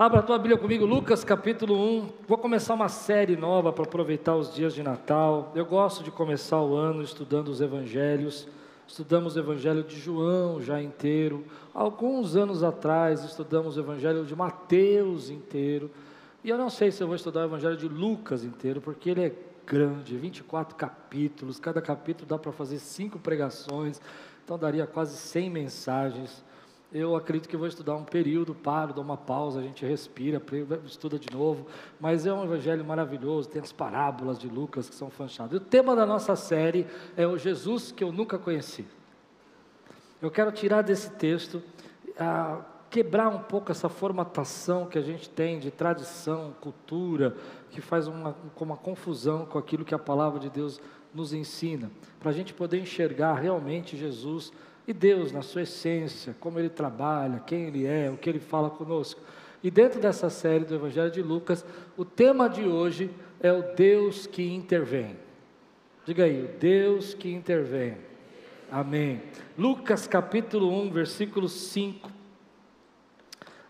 Abra a tua Bíblia comigo, Lucas capítulo 1. Vou começar uma série nova para aproveitar os dias de Natal. Eu gosto de começar o ano estudando os evangelhos. Estudamos o evangelho de João já inteiro. Alguns anos atrás estudamos o evangelho de Mateus inteiro. E eu não sei se eu vou estudar o evangelho de Lucas inteiro, porque ele é grande, 24 capítulos. Cada capítulo dá para fazer cinco pregações. Então daria quase 100 mensagens. Eu acredito que vou estudar um período, paro, dou uma pausa, a gente respira, estuda de novo. Mas é um evangelho maravilhoso, tem as parábolas de Lucas que são fanchadas. O tema da nossa série é o Jesus que eu nunca conheci. Eu quero tirar desse texto, ah, quebrar um pouco essa formatação que a gente tem de tradição, cultura, que faz uma, uma confusão com aquilo que a palavra de Deus nos ensina, para a gente poder enxergar realmente Jesus e Deus, na sua essência, como Ele trabalha, quem Ele é, o que Ele fala conosco. E dentro dessa série do Evangelho de Lucas, o tema de hoje é o Deus que intervém. Diga aí, o Deus que intervém. Amém. Lucas capítulo 1, versículo 5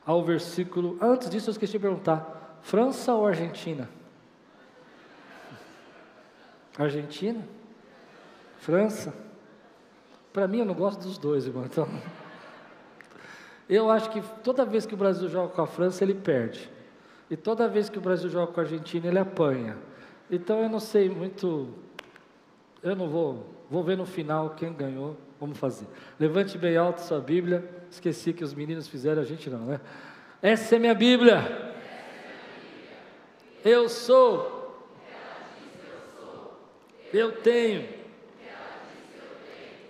ao versículo. Antes disso, eu esqueci de perguntar: França ou Argentina? Argentina? França? Para mim, eu não gosto dos dois, irmão. Então, eu acho que toda vez que o Brasil joga com a França, ele perde. E toda vez que o Brasil joga com a Argentina, ele apanha. Então, eu não sei muito. Eu não vou. Vou ver no final quem ganhou. Vamos fazer. Levante bem alto sua Bíblia. Esqueci que os meninos fizeram, a gente não, né? Essa é minha Bíblia. Eu sou. Eu tenho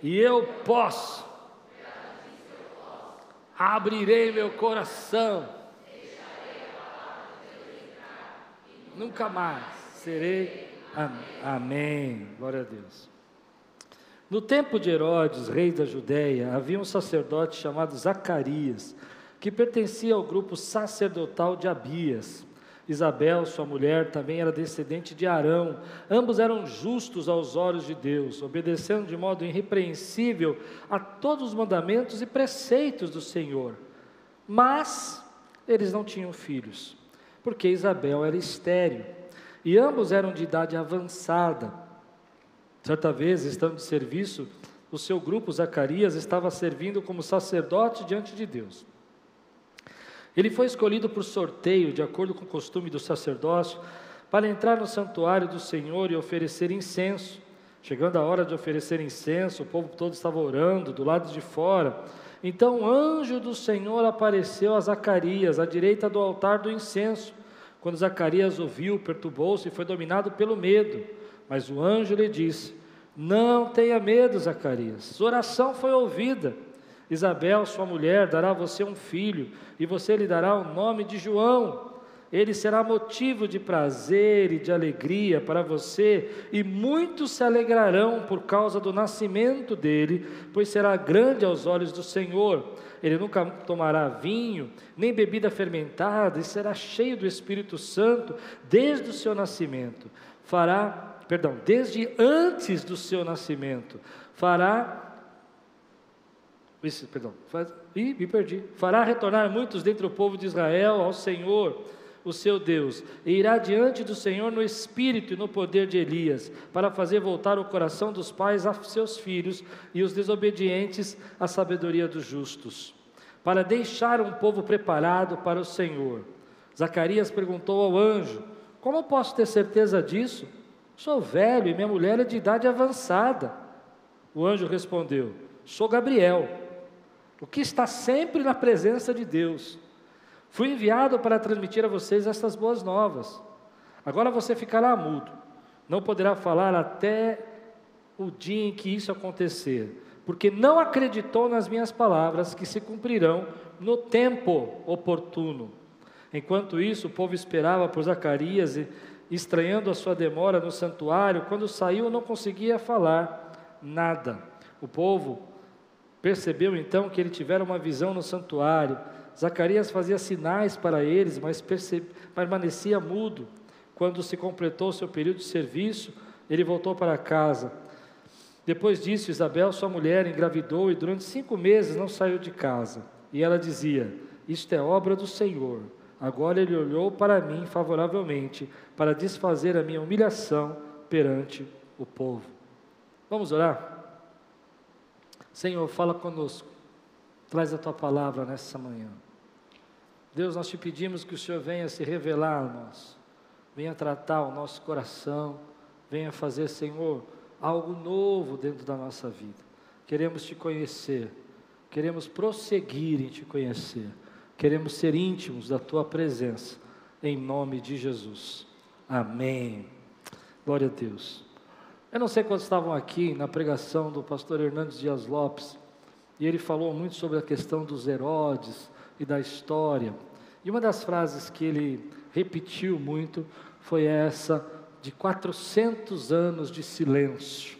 e eu posso. Abrirei meu coração. Nunca mais serei. Amém. Glória a Deus. No tempo de Herodes, rei da Judéia, havia um sacerdote chamado Zacarias, que pertencia ao grupo sacerdotal de Abias. Isabel, sua mulher, também era descendente de Arão. Ambos eram justos aos olhos de Deus, obedecendo de modo irrepreensível a todos os mandamentos e preceitos do Senhor. Mas eles não tinham filhos, porque Isabel era estéril, e ambos eram de idade avançada. Certa vez, estando de serviço, o seu grupo, Zacarias, estava servindo como sacerdote diante de Deus. Ele foi escolhido por sorteio, de acordo com o costume do sacerdócio, para entrar no santuário do Senhor e oferecer incenso. Chegando a hora de oferecer incenso, o povo todo estava orando do lado de fora. Então o anjo do Senhor apareceu a Zacarias, à direita do altar do incenso. Quando Zacarias ouviu, perturbou-se e foi dominado pelo medo. Mas o anjo lhe disse: Não tenha medo, Zacarias, sua oração foi ouvida. Isabel, sua mulher, dará a você um filho, e você lhe dará o nome de João. Ele será motivo de prazer e de alegria para você, e muitos se alegrarão por causa do nascimento dele, pois será grande aos olhos do Senhor. Ele nunca tomará vinho, nem bebida fermentada, e será cheio do Espírito Santo desde o seu nascimento. Fará, perdão, desde antes do seu nascimento, fará perdão, faz, ih, me perdi. Fará retornar muitos dentre o povo de Israel ao Senhor, o seu Deus, e irá diante do Senhor no espírito e no poder de Elias, para fazer voltar o coração dos pais a seus filhos e os desobedientes à sabedoria dos justos, para deixar um povo preparado para o Senhor. Zacarias perguntou ao anjo: Como posso ter certeza disso? Sou velho e minha mulher é de idade avançada. O anjo respondeu: Sou Gabriel o que está sempre na presença de Deus. Fui enviado para transmitir a vocês estas boas novas. Agora você ficará mudo, não poderá falar até o dia em que isso acontecer, porque não acreditou nas minhas palavras que se cumprirão no tempo oportuno. Enquanto isso, o povo esperava por Zacarias estranhando a sua demora no santuário, quando saiu não conseguia falar nada. O povo Percebeu então que ele tivera uma visão no santuário. Zacarias fazia sinais para eles, mas permanecia mudo. Quando se completou seu período de serviço, ele voltou para casa. Depois disso, Isabel, sua mulher, engravidou e durante cinco meses não saiu de casa. E ela dizia: Isto é obra do Senhor. Agora ele olhou para mim favoravelmente, para desfazer a minha humilhação perante o povo. Vamos orar? Senhor, fala conosco. Traz a tua palavra nessa manhã. Deus, nós te pedimos que o Senhor venha se revelar a nós, venha tratar o nosso coração, venha fazer, Senhor, algo novo dentro da nossa vida. Queremos te conhecer, queremos prosseguir em te conhecer, queremos ser íntimos da tua presença, em nome de Jesus. Amém. Glória a Deus. Eu não sei quantos estavam aqui na pregação do pastor Hernandes Dias Lopes, e ele falou muito sobre a questão dos Herodes e da história. E uma das frases que ele repetiu muito foi essa de 400 anos de silêncio.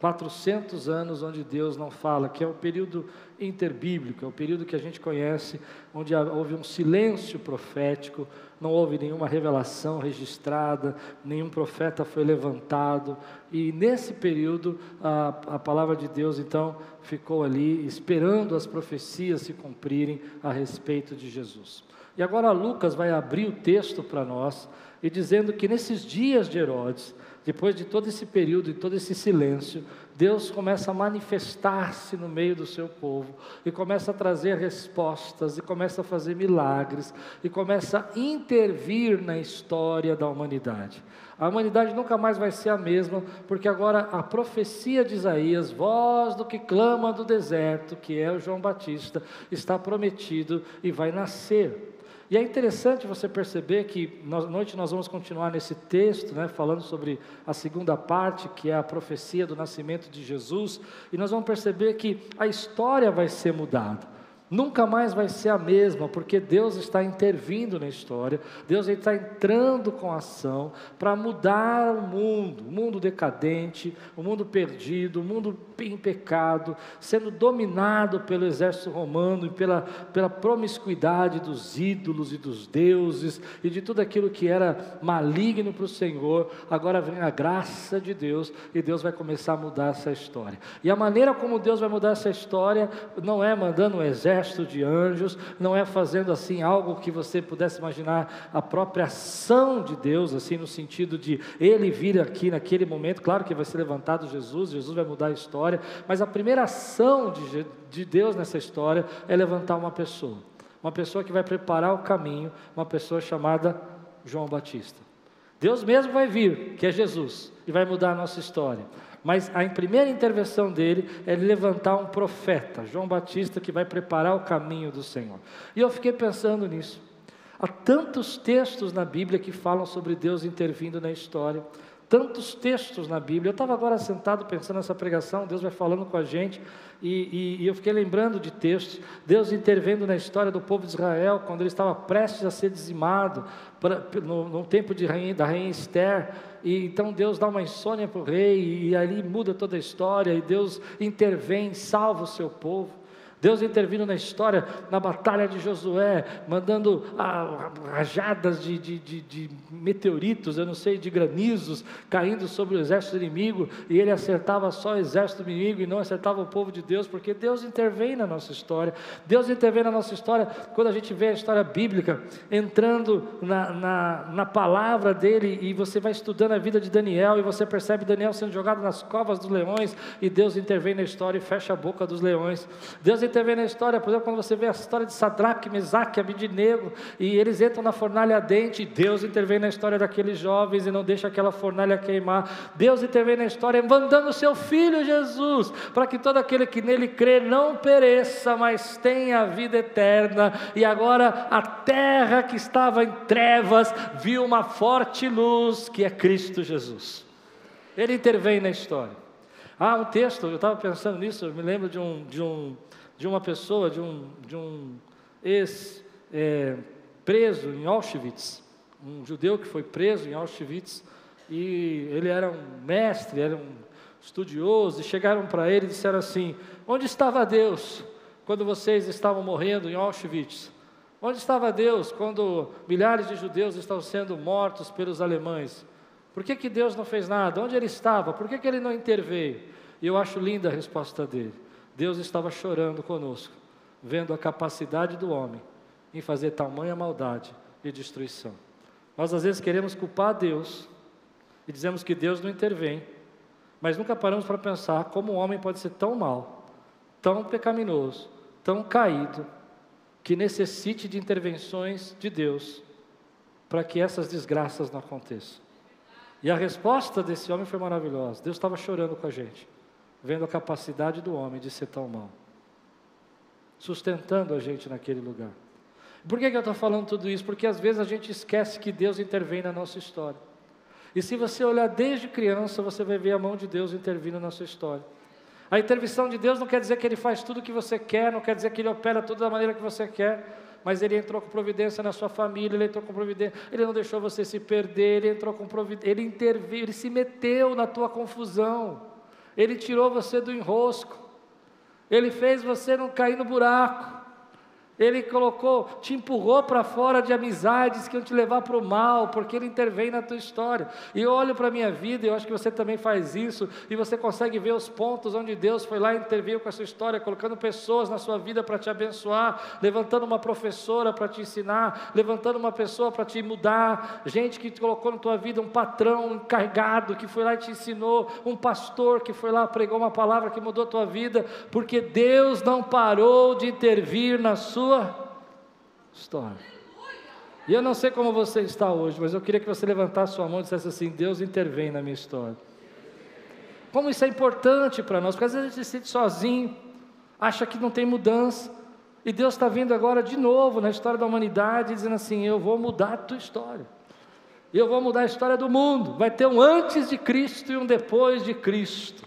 400 anos onde Deus não fala, que é o período interbíblico, é o período que a gente conhece, onde houve um silêncio profético, não houve nenhuma revelação registrada, nenhum profeta foi levantado, e nesse período a, a palavra de Deus então ficou ali esperando as profecias se cumprirem a respeito de Jesus. E agora Lucas vai abrir o texto para nós e dizendo que nesses dias de Herodes, depois de todo esse período e todo esse silêncio, Deus começa a manifestar-se no meio do seu povo e começa a trazer respostas e começa a fazer milagres e começa a intervir na história da humanidade. A humanidade nunca mais vai ser a mesma, porque agora a profecia de Isaías, voz do que clama do deserto, que é o João Batista, está prometido e vai nascer. E é interessante você perceber que na noite nós vamos continuar nesse texto, né, falando sobre a segunda parte, que é a profecia do nascimento de Jesus, e nós vamos perceber que a história vai ser mudada. Nunca mais vai ser a mesma, porque Deus está intervindo na história, Deus está entrando com ação para mudar o mundo, o mundo decadente, o mundo perdido, o mundo em pecado, sendo dominado pelo exército romano e pela, pela promiscuidade dos ídolos e dos deuses e de tudo aquilo que era maligno para o Senhor. Agora vem a graça de Deus e Deus vai começar a mudar essa história. E a maneira como Deus vai mudar essa história não é mandando um exército de anjos, não é fazendo assim algo que você pudesse imaginar a própria ação de Deus, assim no sentido de ele vir aqui naquele momento, claro que vai ser levantado Jesus, Jesus vai mudar a história, mas a primeira ação de, de Deus nessa história é levantar uma pessoa, uma pessoa que vai preparar o caminho, uma pessoa chamada João Batista. Deus mesmo vai vir, que é Jesus, e vai mudar a nossa história. Mas a primeira intervenção dele é levantar um profeta, João Batista, que vai preparar o caminho do Senhor. E eu fiquei pensando nisso. Há tantos textos na Bíblia que falam sobre Deus intervindo na história tantos textos na Bíblia. Eu estava agora sentado pensando nessa pregação, Deus vai falando com a gente, e, e, e, eu fiquei lembrando de textos, Deus intervendo na história do povo de Israel, quando ele estava prestes a ser dizimado, pra, no, no, tempo rainha, da rainha Esther, e então Deus dá uma insônia para o rei, e, e ali muda toda a história, e Deus intervém, salva o seu povo. Deus intervindo na história, na batalha de Josué, mandando ah, rajadas de, de, de, de, meteoritos, eu não sei, de granizos, caindo sobre o exército inimigo, e ele acertava só o exército inimigo e não acertava o povo de Deus, porque Deus intervém na nossa história. Deus intervém na nossa história quando a gente vê a história bíblica entrando na, na, na palavra dele, e você vai estudando a vida de Daniel, e você percebe Daniel sendo jogado nas covas dos leões, e Deus intervém na história e fecha a boca dos leões. Deus intervém na história, por exemplo, quando você vê a história de Sadraque, Mesaque, Abidinego, e eles entram na fornalha ardente, Deus intervém na história daqueles jovens e não deixa aquela fornalha queimar. Deus intervém na história, mandando o seu Filho Jesus, para que todo aquele que nele crê não pereça, mas tenha a vida eterna. E agora a terra que estava em trevas viu uma forte luz, que é Cristo Jesus. Ele intervém na história. Ah, um texto, eu estava pensando nisso, eu me lembro de um, de um de uma pessoa, de um, de um ex-preso é, em Auschwitz, um judeu que foi preso em Auschwitz, e ele era um mestre, era um estudioso, e chegaram para ele e disseram assim: Onde estava Deus quando vocês estavam morrendo em Auschwitz? Onde estava Deus quando milhares de judeus estavam sendo mortos pelos alemães? Por que, que Deus não fez nada? Onde ele estava? Por que, que ele não interveio? E eu acho linda a resposta dele. Deus estava chorando conosco, vendo a capacidade do homem em fazer tamanha maldade e destruição. Nós às vezes queremos culpar Deus e dizemos que Deus não intervém, mas nunca paramos para pensar como o homem pode ser tão mal, tão pecaminoso, tão caído, que necessite de intervenções de Deus para que essas desgraças não aconteçam. E a resposta desse homem foi maravilhosa. Deus estava chorando com a gente, vendo a capacidade do homem de ser tão mal, sustentando a gente naquele lugar. Por que, que eu estou falando tudo isso? Porque às vezes a gente esquece que Deus intervém na nossa história. E se você olhar desde criança, você vai ver a mão de Deus intervindo na sua história. A intervenção de Deus não quer dizer que Ele faz tudo o que você quer, não quer dizer que Ele opera tudo da maneira que você quer, mas Ele entrou com providência na sua família, Ele entrou com providência, Ele não deixou você se perder, Ele entrou com providência, Ele interviu, Ele se meteu na tua confusão, Ele tirou você do enrosco, Ele fez você não cair no buraco, ele colocou, te empurrou para fora de amizades que iam te levar para o mal, porque Ele intervém na tua história. E eu olho para a minha vida, e eu acho que você também faz isso, e você consegue ver os pontos onde Deus foi lá e interveio com a história, colocando pessoas na sua vida para te abençoar, levantando uma professora para te ensinar, levantando uma pessoa para te mudar, gente que te colocou na tua vida, um patrão encarregado que foi lá e te ensinou, um pastor que foi lá pregou uma palavra que mudou a tua vida, porque Deus não parou de intervir na sua história. E eu não sei como você está hoje, mas eu queria que você levantasse sua mão e dissesse assim: Deus intervém na minha história. Como isso é importante para nós, porque às vezes a gente se sente sozinho, acha que não tem mudança, e Deus está vindo agora de novo na história da humanidade, dizendo assim: Eu vou mudar a tua história, eu vou mudar a história do mundo. Vai ter um antes de Cristo e um depois de Cristo.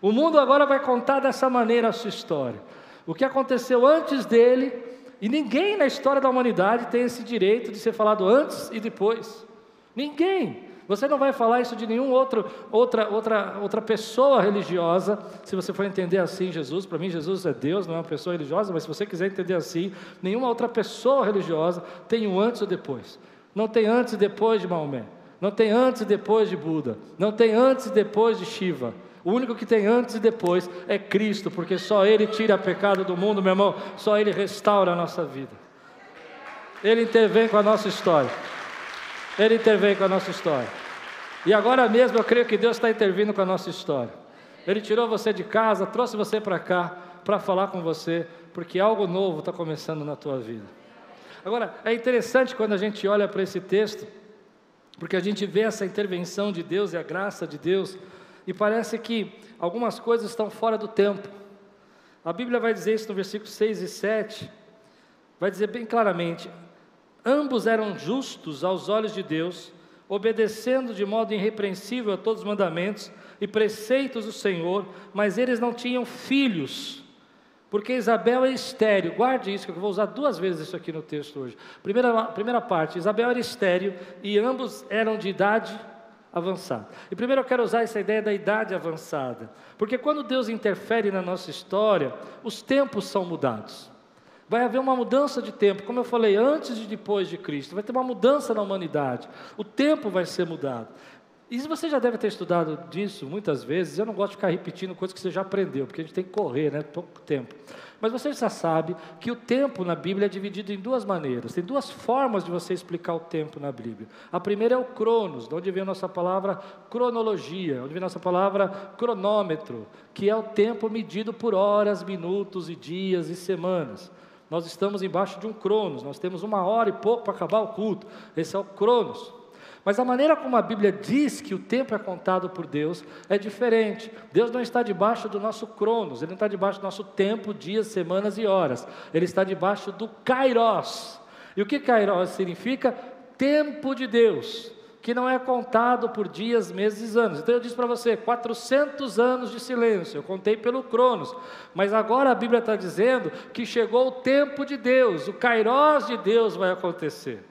O mundo agora vai contar dessa maneira a sua história. O que aconteceu antes dele e ninguém na história da humanidade tem esse direito de ser falado antes e depois. Ninguém. Você não vai falar isso de nenhum outro, outra, outra, outra pessoa religiosa, se você for entender assim Jesus. Para mim, Jesus é Deus, não é uma pessoa religiosa, mas se você quiser entender assim, nenhuma outra pessoa religiosa tem um antes ou depois. Não tem antes e depois de Maomé. Não tem antes e depois de Buda. Não tem antes e depois de Shiva. O único que tem antes e depois é Cristo, porque só Ele tira o pecado do mundo, meu irmão, só Ele restaura a nossa vida. Ele intervém com a nossa história. Ele intervém com a nossa história. E agora mesmo eu creio que Deus está intervindo com a nossa história. Ele tirou você de casa, trouxe você para cá para falar com você, porque algo novo está começando na tua vida. Agora, é interessante quando a gente olha para esse texto, porque a gente vê essa intervenção de Deus e a graça de Deus e parece que algumas coisas estão fora do tempo. A Bíblia vai dizer isso no versículo 6 e 7, vai dizer bem claramente: ambos eram justos aos olhos de Deus, obedecendo de modo irrepreensível a todos os mandamentos e preceitos do Senhor, mas eles não tinham filhos, porque Isabel é estéreo. Guarde isso, que eu vou usar duas vezes isso aqui no texto hoje. Primeira, primeira parte: Isabel era estéreo e ambos eram de idade avançada. E primeiro eu quero usar essa ideia da idade avançada, porque quando Deus interfere na nossa história, os tempos são mudados. Vai haver uma mudança de tempo, como eu falei, antes e depois de Cristo. Vai ter uma mudança na humanidade. O tempo vai ser mudado. E você já deve ter estudado disso muitas vezes. Eu não gosto de ficar repetindo coisas que você já aprendeu, porque a gente tem que correr, né? Pouco tempo. Mas você já sabe que o tempo na Bíblia é dividido em duas maneiras. Tem duas formas de você explicar o tempo na Bíblia. A primeira é o cronos, de onde vem a nossa palavra cronologia, onde vem a nossa palavra cronômetro, que é o tempo medido por horas, minutos e dias e semanas. Nós estamos embaixo de um cronos, nós temos uma hora e pouco para acabar o culto. Esse é o cronos. Mas a maneira como a Bíblia diz que o tempo é contado por Deus é diferente. Deus não está debaixo do nosso cronos, Ele não está debaixo do nosso tempo, dias, semanas e horas. Ele está debaixo do kairos. E o que kairos significa? Tempo de Deus, que não é contado por dias, meses e anos. Então eu disse para você, 400 anos de silêncio, eu contei pelo cronos. Mas agora a Bíblia está dizendo que chegou o tempo de Deus, o kairos de Deus vai acontecer.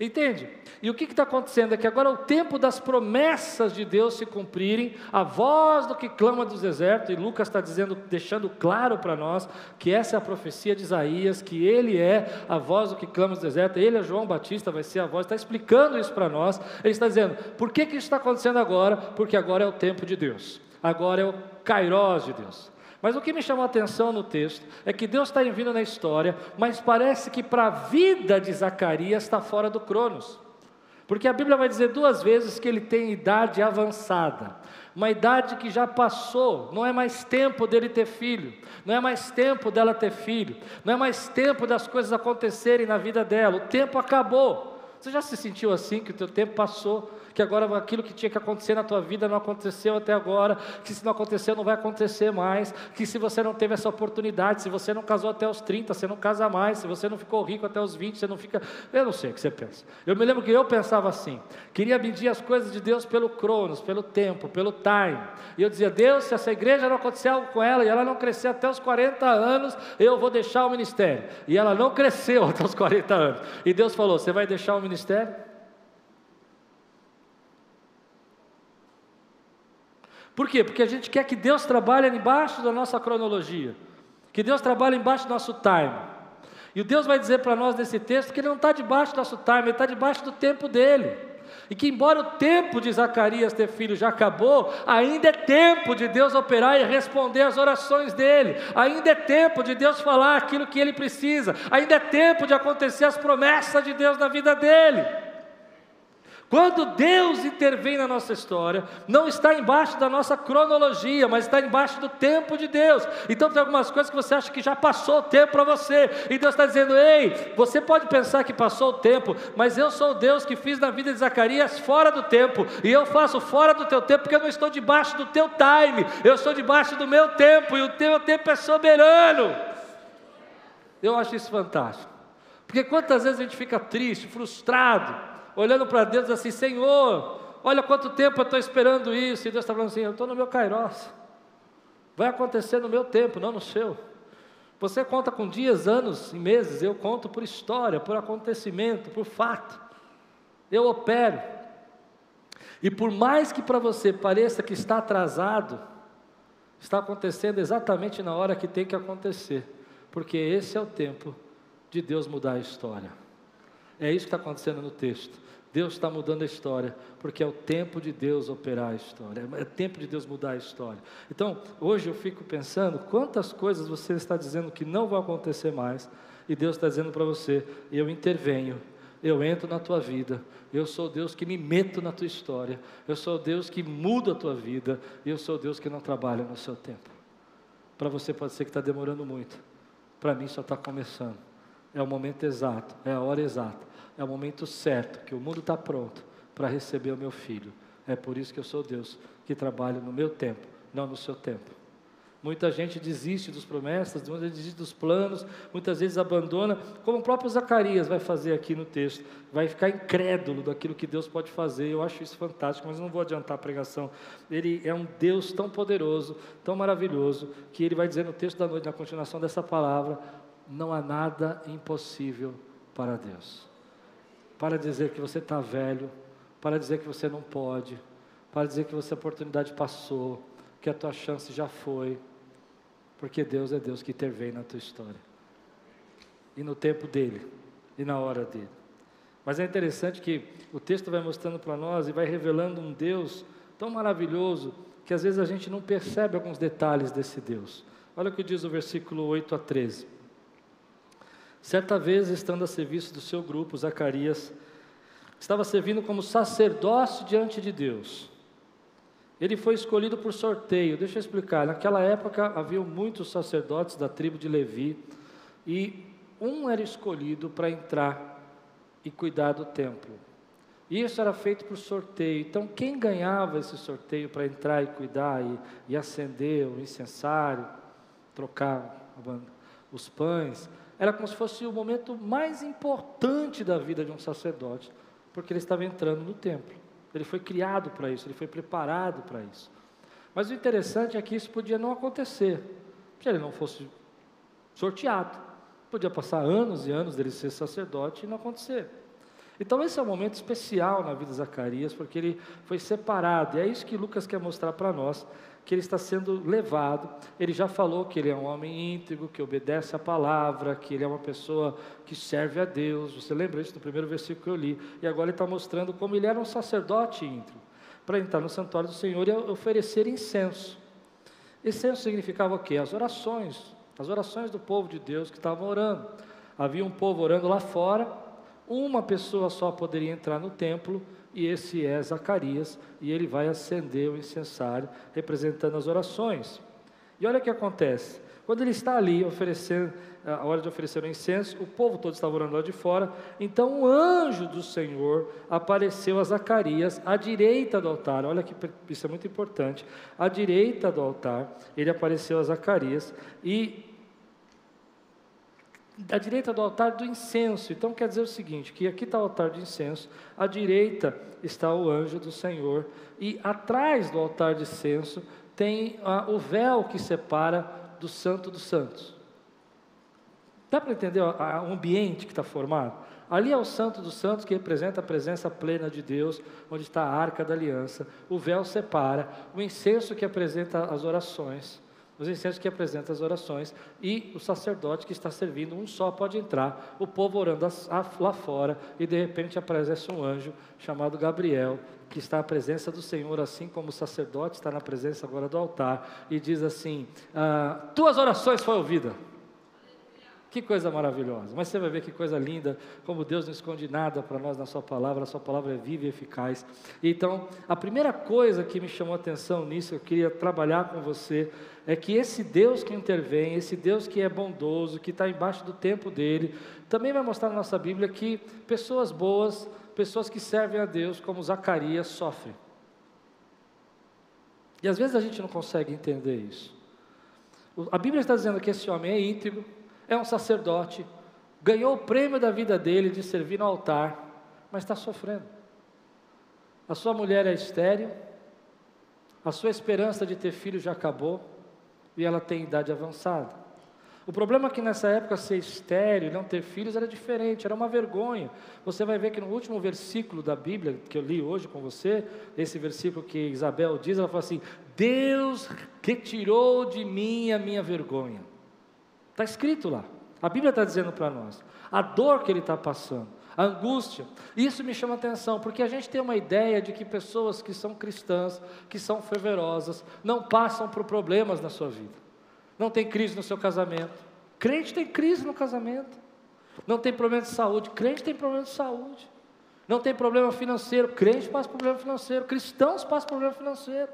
Entende? E o que está acontecendo é que agora é o tempo das promessas de Deus se cumprirem, a voz do que clama dos desertos, e Lucas está dizendo, deixando claro para nós que essa é a profecia de Isaías, que ele é a voz do que clama dos desertos, ele é João Batista, vai ser a voz, está explicando isso para nós. Ele está dizendo, por que, que isso está acontecendo agora? Porque agora é o tempo de Deus, agora é o Kairós de Deus. Mas o que me chamou a atenção no texto é que Deus está vindo na história, mas parece que para a vida de Zacarias está fora do Cronos. Porque a Bíblia vai dizer duas vezes que ele tem idade avançada, uma idade que já passou, não é mais tempo dele ter filho, não é mais tempo dela ter filho, não é mais tempo das coisas acontecerem na vida dela, o tempo acabou. Você já se sentiu assim, que o teu tempo passou? que agora aquilo que tinha que acontecer na tua vida não aconteceu até agora, que se não aconteceu não vai acontecer mais, que se você não teve essa oportunidade, se você não casou até os 30, você não casa mais, se você não ficou rico até os 20, você não fica. Eu não sei o que você pensa. Eu me lembro que eu pensava assim, queria medir as coisas de Deus pelo cronos, pelo tempo, pelo time. E eu dizia, Deus, se essa igreja não acontecer algo com ela e ela não crescer até os 40 anos, eu vou deixar o ministério. E ela não cresceu até os 40 anos. E Deus falou: Você vai deixar o ministério? Por quê? Porque a gente quer que Deus trabalhe embaixo da nossa cronologia, que Deus trabalhe embaixo do nosso time. E Deus vai dizer para nós nesse texto que Ele não está debaixo do nosso time, Ele está debaixo do tempo dele. E que, embora o tempo de Zacarias ter filho já acabou, ainda é tempo de Deus operar e responder às orações dele, ainda é tempo de Deus falar aquilo que ele precisa, ainda é tempo de acontecer as promessas de Deus na vida dele. Quando Deus intervém na nossa história, não está embaixo da nossa cronologia, mas está embaixo do tempo de Deus. Então tem algumas coisas que você acha que já passou o tempo para você, e Deus está dizendo: ei, você pode pensar que passou o tempo, mas eu sou o Deus que fiz na vida de Zacarias fora do tempo, e eu faço fora do teu tempo, porque eu não estou debaixo do teu time, eu estou debaixo do meu tempo, e o teu tempo é soberano. Eu acho isso fantástico, porque quantas vezes a gente fica triste, frustrado, olhando para Deus assim: Senhor, olha quanto tempo eu estou esperando isso. E Deus está falando assim: Eu estou no meu Kairos. Vai acontecer no meu tempo, não no seu. Você conta com dias, anos e meses, eu conto por história, por acontecimento, por fato. Eu opero. E por mais que para você pareça que está atrasado, está acontecendo exatamente na hora que tem que acontecer, porque esse é o tempo de Deus mudar a história. É isso que está acontecendo no texto. Deus está mudando a história, porque é o tempo de Deus operar a história, é tempo de Deus mudar a história. Então, hoje eu fico pensando quantas coisas você está dizendo que não vão acontecer mais, e Deus está dizendo para você: eu intervenho, eu entro na tua vida, eu sou Deus que me meto na tua história, eu sou Deus que muda a tua vida, e eu sou Deus que não trabalha no seu tempo. Para você pode ser que está demorando muito, para mim só está começando. É o momento exato, é a hora exata é o momento certo, que o mundo está pronto para receber o meu filho. É por isso que eu sou Deus, que trabalho no meu tempo, não no seu tempo. Muita gente desiste dos promessas, muita gente desiste dos planos, muitas vezes abandona, como o próprio Zacarias vai fazer aqui no texto, vai ficar incrédulo daquilo que Deus pode fazer. Eu acho isso fantástico, mas não vou adiantar a pregação. Ele é um Deus tão poderoso, tão maravilhoso, que ele vai dizer no texto da noite, na continuação dessa palavra: não há nada impossível para Deus para dizer que você está velho, para dizer que você não pode, para dizer que você a oportunidade passou, que a tua chance já foi, porque Deus é Deus que intervém na tua história. E no tempo dele, e na hora dele. Mas é interessante que o texto vai mostrando para nós e vai revelando um Deus tão maravilhoso que às vezes a gente não percebe alguns detalhes desse Deus. Olha o que diz o versículo 8 a 13. Certa vez, estando a serviço do seu grupo, Zacarias estava servindo como sacerdócio diante de Deus. Ele foi escolhido por sorteio. Deixa eu explicar. Naquela época havia muitos sacerdotes da tribo de Levi e um era escolhido para entrar e cuidar do templo. E isso era feito por sorteio. Então, quem ganhava esse sorteio para entrar e cuidar e, e acender o incensário, trocar os pães, era como se fosse o momento mais importante da vida de um sacerdote, porque ele estava entrando no templo. Ele foi criado para isso, ele foi preparado para isso. Mas o interessante é que isso podia não acontecer, se ele não fosse sorteado. Podia passar anos e anos dele ser sacerdote e não acontecer. Então, esse é um momento especial na vida de Zacarias, porque ele foi separado, e é isso que Lucas quer mostrar para nós que ele está sendo levado. Ele já falou que ele é um homem íntegro, que obedece a palavra, que ele é uma pessoa que serve a Deus. Você lembra isso no primeiro versículo que eu li? E agora ele está mostrando como ele era um sacerdote íntegro, para entrar no santuário do Senhor e oferecer incenso. Incenso significava o quê? As orações, as orações do povo de Deus que estavam orando. Havia um povo orando lá fora, uma pessoa só poderia entrar no templo, e esse é Zacarias, e ele vai acender o incensário, representando as orações. E olha o que acontece: quando ele está ali oferecendo, a hora de oferecer o incenso, o povo todo estava orando lá de fora, então o anjo do Senhor apareceu a Zacarias à direita do altar. Olha que isso é muito importante. À direita do altar, ele apareceu a Zacarias e à direita do altar do incenso. Então quer dizer o seguinte: que aqui está o altar de incenso, à direita está o anjo do Senhor, e atrás do altar de incenso tem ah, o véu que separa do Santo dos Santos. Dá para entender o ambiente que está formado? Ali é o Santo dos Santos que representa a presença plena de Deus, onde está a arca da aliança. O véu separa, o incenso que apresenta as orações os incensos que apresentam as orações, e o sacerdote que está servindo, um só pode entrar, o povo orando lá fora, e de repente aparece um anjo chamado Gabriel, que está à presença do Senhor, assim como o sacerdote está na presença agora do altar, e diz assim: ah, Tuas orações foram ouvidas. Que coisa maravilhosa. Mas você vai ver que coisa linda, como Deus não esconde nada para nós na Sua palavra, a Sua palavra é viva e eficaz. Então, a primeira coisa que me chamou a atenção nisso, eu queria trabalhar com você, é que esse Deus que intervém, esse Deus que é bondoso, que está embaixo do tempo dele, também vai mostrar na nossa Bíblia que pessoas boas, pessoas que servem a Deus, como Zacarias, sofrem. E às vezes a gente não consegue entender isso. A Bíblia está dizendo que esse homem é íntegro, é um sacerdote, ganhou o prêmio da vida dele de servir no altar, mas está sofrendo. A sua mulher é estéril, a sua esperança de ter filho já acabou e ela tem idade avançada. O problema é que nessa época ser estéreo e não ter filhos era diferente, era uma vergonha. Você vai ver que no último versículo da Bíblia que eu li hoje com você, esse versículo que Isabel diz, ela fala assim: Deus retirou de mim a minha vergonha. Está escrito lá. A Bíblia está dizendo para nós. A dor que ele está passando, a angústia. Isso me chama atenção, porque a gente tem uma ideia de que pessoas que são cristãs, que são fervorosas, não passam por problemas na sua vida. Não tem crise no seu casamento. Crente tem crise no casamento. Não tem problema de saúde. Crente tem problema de saúde. Não tem problema financeiro. Crente passa problema financeiro. Cristãos passam problema financeiro.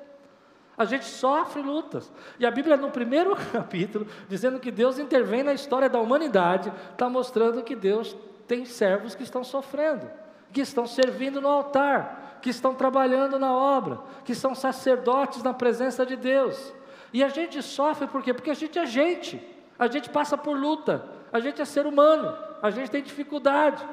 A gente sofre lutas. E a Bíblia, no primeiro capítulo, dizendo que Deus intervém na história da humanidade, está mostrando que Deus tem servos que estão sofrendo, que estão servindo no altar, que estão trabalhando na obra, que são sacerdotes na presença de Deus. E a gente sofre por quê? Porque a gente é gente, a gente passa por luta, a gente é ser humano, a gente tem dificuldade.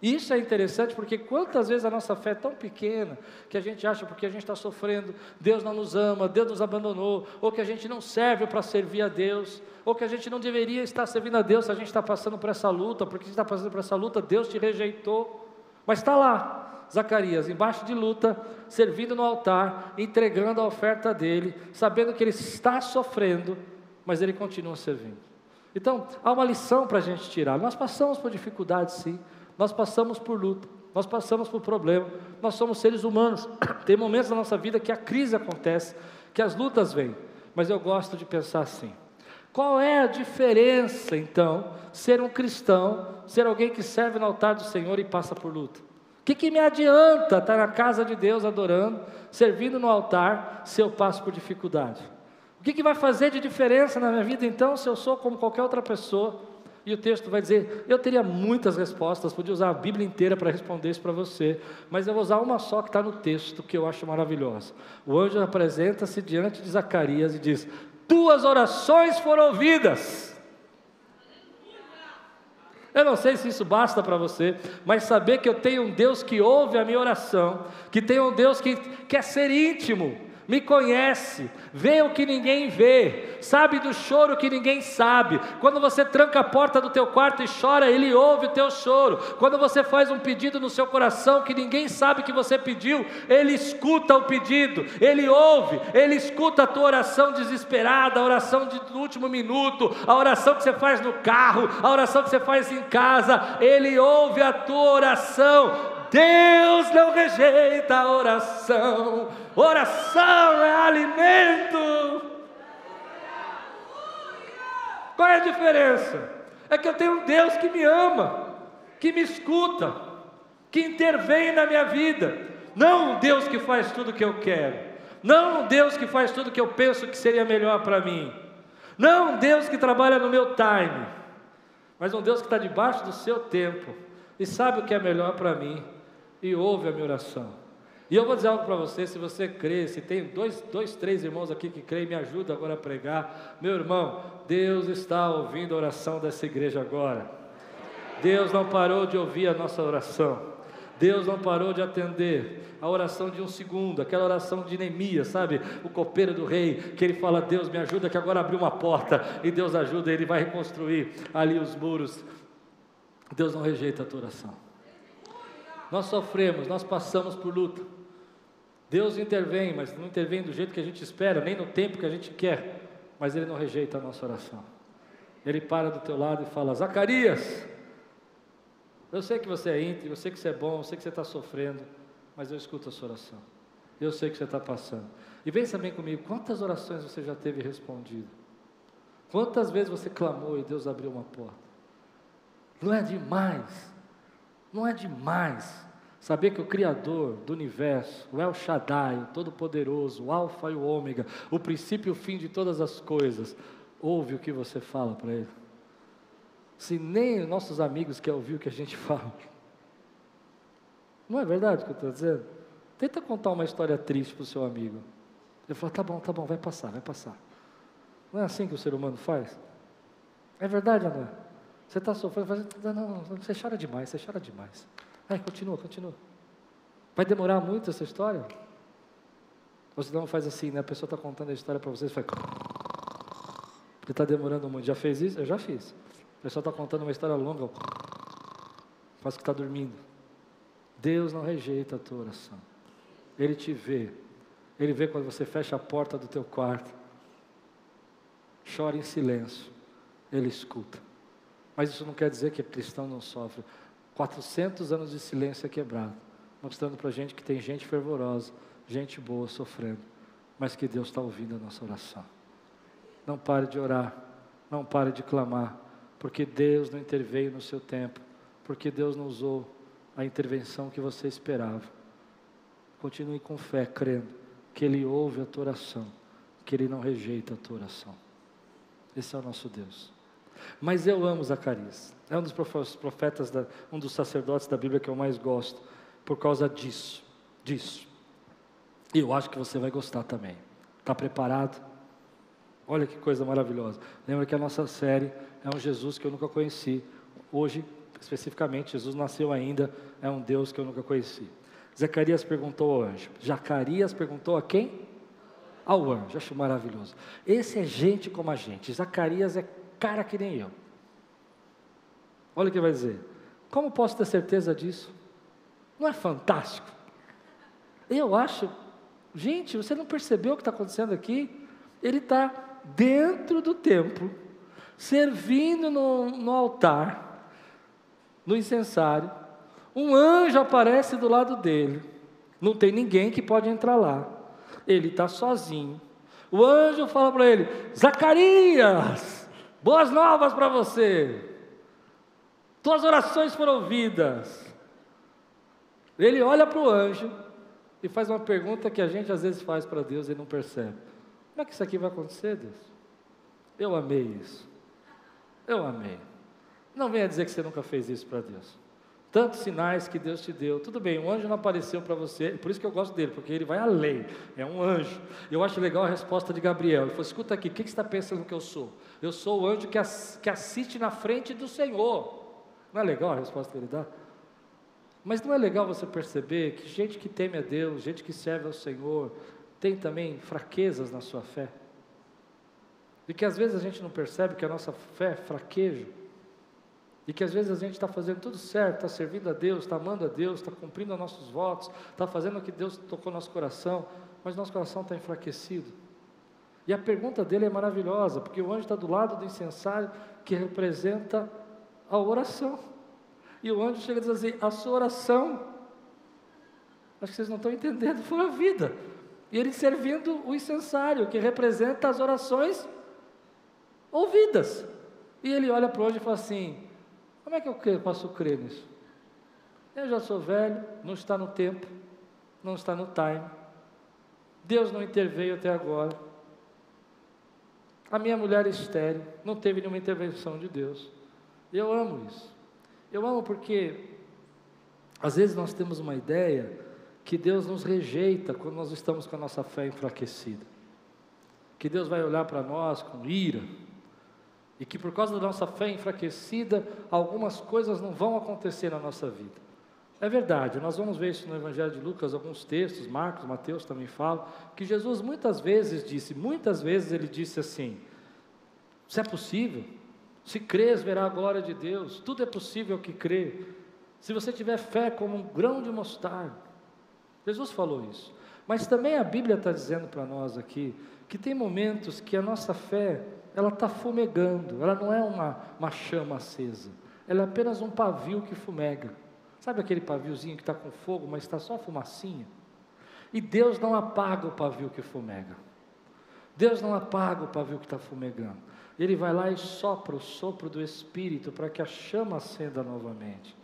Isso é interessante porque quantas vezes a nossa fé é tão pequena que a gente acha porque a gente está sofrendo, Deus não nos ama, Deus nos abandonou, ou que a gente não serve para servir a Deus, ou que a gente não deveria estar servindo a Deus se a gente está passando por essa luta, porque a gente está passando por essa luta, Deus te rejeitou. Mas está lá, Zacarias, embaixo de luta, servindo no altar, entregando a oferta dele, sabendo que ele está sofrendo, mas ele continua servindo. Então, há uma lição para a gente tirar. Nós passamos por dificuldades, sim. Nós passamos por luta, nós passamos por problema, nós somos seres humanos. Tem momentos na nossa vida que a crise acontece, que as lutas vêm, mas eu gosto de pensar assim: qual é a diferença então, ser um cristão, ser alguém que serve no altar do Senhor e passa por luta? O que, que me adianta estar na casa de Deus adorando, servindo no altar, se eu passo por dificuldade? O que, que vai fazer de diferença na minha vida então, se eu sou como qualquer outra pessoa? E o texto vai dizer: eu teria muitas respostas, podia usar a Bíblia inteira para responder isso para você, mas eu vou usar uma só que está no texto, que eu acho maravilhosa. O anjo apresenta-se diante de Zacarias e diz: Tuas orações foram ouvidas. Eu não sei se isso basta para você, mas saber que eu tenho um Deus que ouve a minha oração, que tem um Deus que quer ser íntimo, me conhece, vê o que ninguém vê, sabe do choro que ninguém sabe. Quando você tranca a porta do teu quarto e chora, ele ouve o teu choro. Quando você faz um pedido no seu coração que ninguém sabe que você pediu, ele escuta o pedido, ele ouve, ele escuta a tua oração desesperada, a oração de, do último minuto, a oração que você faz no carro, a oração que você faz em casa, ele ouve a tua oração. Deus não rejeita a oração, oração é alimento. Qual é a diferença? É que eu tenho um Deus que me ama, que me escuta, que intervém na minha vida. Não um Deus que faz tudo o que eu quero. Não um Deus que faz tudo o que eu penso que seria melhor para mim. Não um Deus que trabalha no meu time. Mas um Deus que está debaixo do seu tempo e sabe o que é melhor para mim e ouve a minha oração. E eu vou dizer algo para você, se você crê, se tem dois, dois, três irmãos aqui que creem, me ajuda agora a pregar. Meu irmão, Deus está ouvindo a oração dessa igreja agora. Deus não parou de ouvir a nossa oração. Deus não parou de atender a oração de um segundo, aquela oração de Neemias, sabe? O copeiro do rei, que ele fala: Deus me ajuda, que agora abriu uma porta, e Deus ajuda, ele vai reconstruir ali os muros. Deus não rejeita a tua oração. Nós sofremos, nós passamos por luta. Deus intervém, mas não intervém do jeito que a gente espera, nem no tempo que a gente quer, mas Ele não rejeita a nossa oração. Ele para do teu lado e fala: Zacarias, eu sei que você é íntegro, eu sei que você é bom, eu sei que você está sofrendo, mas eu escuto a sua oração. Eu sei que você está passando. E pensa bem comigo: quantas orações você já teve respondido? Quantas vezes você clamou e Deus abriu uma porta? Não é demais? Não é demais Saber que o Criador do universo, o El Shaddai, o Todo-Poderoso, o Alfa e o Ômega, o princípio e o fim de todas as coisas, ouve o que você fala para Ele. Se nem nossos amigos querem ouvir o que a gente fala. Não é verdade o que eu estou dizendo? Tenta contar uma história triste para o seu amigo. Ele fala: tá bom, tá bom, vai passar, vai passar. Não é assim que o ser humano faz? É verdade, André? Você está sofrendo, faz... não, não, você chora demais, você chora demais. Vai, continua, continua. Vai demorar muito essa história? Você não faz assim, né? A pessoa está contando a história para você e faz. Porque está demorando muito. Já fez isso? Eu já fiz. A pessoa está contando uma história longa. Faz que está dormindo. Deus não rejeita a tua oração. Ele te vê. Ele vê quando você fecha a porta do teu quarto. Chora em silêncio. Ele escuta. Mas isso não quer dizer que cristão não sofre. 400 anos de silêncio é quebrado, mostrando para a gente que tem gente fervorosa, gente boa sofrendo, mas que Deus está ouvindo a nossa oração. Não pare de orar, não pare de clamar, porque Deus não interveio no seu tempo, porque Deus não usou a intervenção que você esperava. Continue com fé, crendo que Ele ouve a tua oração, que Ele não rejeita a tua oração. Esse é o nosso Deus. Mas eu amo Zacarias. É um dos profetas, da, um dos sacerdotes da Bíblia que eu mais gosto, por causa disso. Disso. E eu acho que você vai gostar também. Está preparado? Olha que coisa maravilhosa. Lembra que a nossa série é um Jesus que eu nunca conheci. Hoje, especificamente, Jesus nasceu ainda, é um Deus que eu nunca conheci. Zacarias perguntou ao anjo. Zacarias perguntou a quem? Ao anjo. Acho maravilhoso. Esse é gente como a gente. Zacarias é cara que nem eu. Olha o que vai dizer. Como posso ter certeza disso? Não é fantástico? Eu acho, gente, você não percebeu o que está acontecendo aqui? Ele está dentro do templo, servindo no, no altar, no incensário. Um anjo aparece do lado dele. Não tem ninguém que pode entrar lá. Ele está sozinho. O anjo fala para ele: Zacarias, Boas novas para você. Tuas orações foram ouvidas. Ele olha para o anjo e faz uma pergunta que a gente às vezes faz para Deus e não percebe. Como é que isso aqui vai acontecer, Deus? Eu amei isso. Eu amei. Não venha dizer que você nunca fez isso para Deus. Tantos sinais que Deus te deu. Tudo bem, um anjo não apareceu para você, por isso que eu gosto dele, porque ele vai além. É um anjo. Eu acho legal a resposta de Gabriel. Ele falou: escuta aqui, o que você está pensando que eu sou? Eu sou o anjo que, que assiste na frente do Senhor. Não é legal a resposta que ele dá? Mas não é legal você perceber que gente que teme a Deus, gente que serve ao Senhor, tem também fraquezas na sua fé. E que às vezes a gente não percebe que a nossa fé fraqueja. E que às vezes a gente está fazendo tudo certo, está servindo a Deus, está amando a Deus, está cumprindo os nossos votos, está fazendo o que Deus tocou no nosso coração, mas nosso coração está enfraquecido. E a pergunta dele é maravilhosa, porque o anjo está do lado do incensário que representa a oração. E o anjo chega a dizer assim: a sua oração, acho que vocês não estão entendendo, foi a vida. E ele servindo o incensário, que representa as orações ouvidas. E ele olha para o anjo e fala assim: Como é que eu posso crer nisso? Eu já sou velho, não está no tempo, não está no time. Deus não interveio até agora. A minha mulher é estéreo, não teve nenhuma intervenção de Deus. Eu amo isso. Eu amo porque às vezes nós temos uma ideia que Deus nos rejeita quando nós estamos com a nossa fé enfraquecida. Que Deus vai olhar para nós com ira. E que por causa da nossa fé enfraquecida, algumas coisas não vão acontecer na nossa vida. É verdade, nós vamos ver isso no Evangelho de Lucas, alguns textos, Marcos, Mateus também falam, que Jesus muitas vezes disse, muitas vezes ele disse assim: se é possível, se crês, verá a glória de Deus, tudo é possível que crê. Se você tiver fé como um grão de mostarda, Jesus falou isso. Mas também a Bíblia está dizendo para nós aqui que tem momentos que a nossa fé ela está fumegando, ela não é uma, uma chama acesa, ela é apenas um pavio que fumega. Sabe aquele paviozinho que está com fogo, mas está só fumacinha? E Deus não apaga o pavio que fumega. Deus não apaga o pavio que está fumegando. Ele vai lá e sopra o sopro do Espírito para que a chama acenda novamente.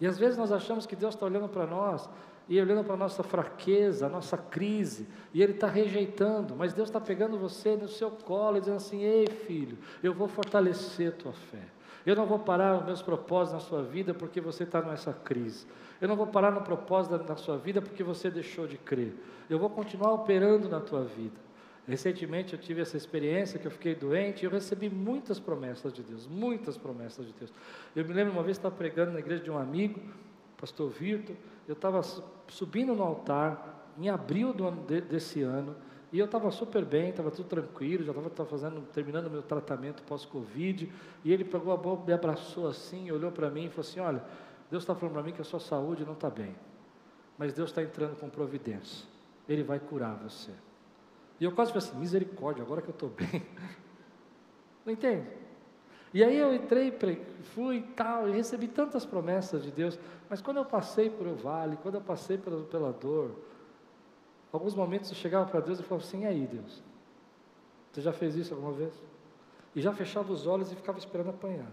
E às vezes nós achamos que Deus está olhando para nós e olhando para a nossa fraqueza, a nossa crise, e Ele está rejeitando, mas Deus está pegando você no seu colo e dizendo assim: Ei filho, eu vou fortalecer tua fé. Eu não vou parar os meus propósitos na sua vida porque você está nessa crise. Eu não vou parar no propósito da sua vida porque você deixou de crer. Eu vou continuar operando na tua vida. Recentemente eu tive essa experiência que eu fiquei doente e eu recebi muitas promessas de Deus, muitas promessas de Deus. Eu me lembro uma vez estava pregando na igreja de um amigo, pastor Virto, eu estava subindo no altar em abril ano de, desse ano e eu estava super bem, estava tudo tranquilo, já estava fazendo, terminando meu tratamento pós-Covid. E ele pegou a bola, me abraçou assim, olhou para mim e falou assim: Olha, Deus está falando para mim que a sua saúde não está bem, mas Deus está entrando com providência, Ele vai curar você. E eu quase falei assim: Misericórdia, agora que eu estou bem. Não entende? E aí eu entrei, fui e tal, e recebi tantas promessas de Deus, mas quando eu passei por o vale, quando eu passei pela, pela dor, Alguns momentos eu chegava para Deus e falava assim: e aí, Deus? Você já fez isso alguma vez? E já fechava os olhos e ficava esperando apanhar.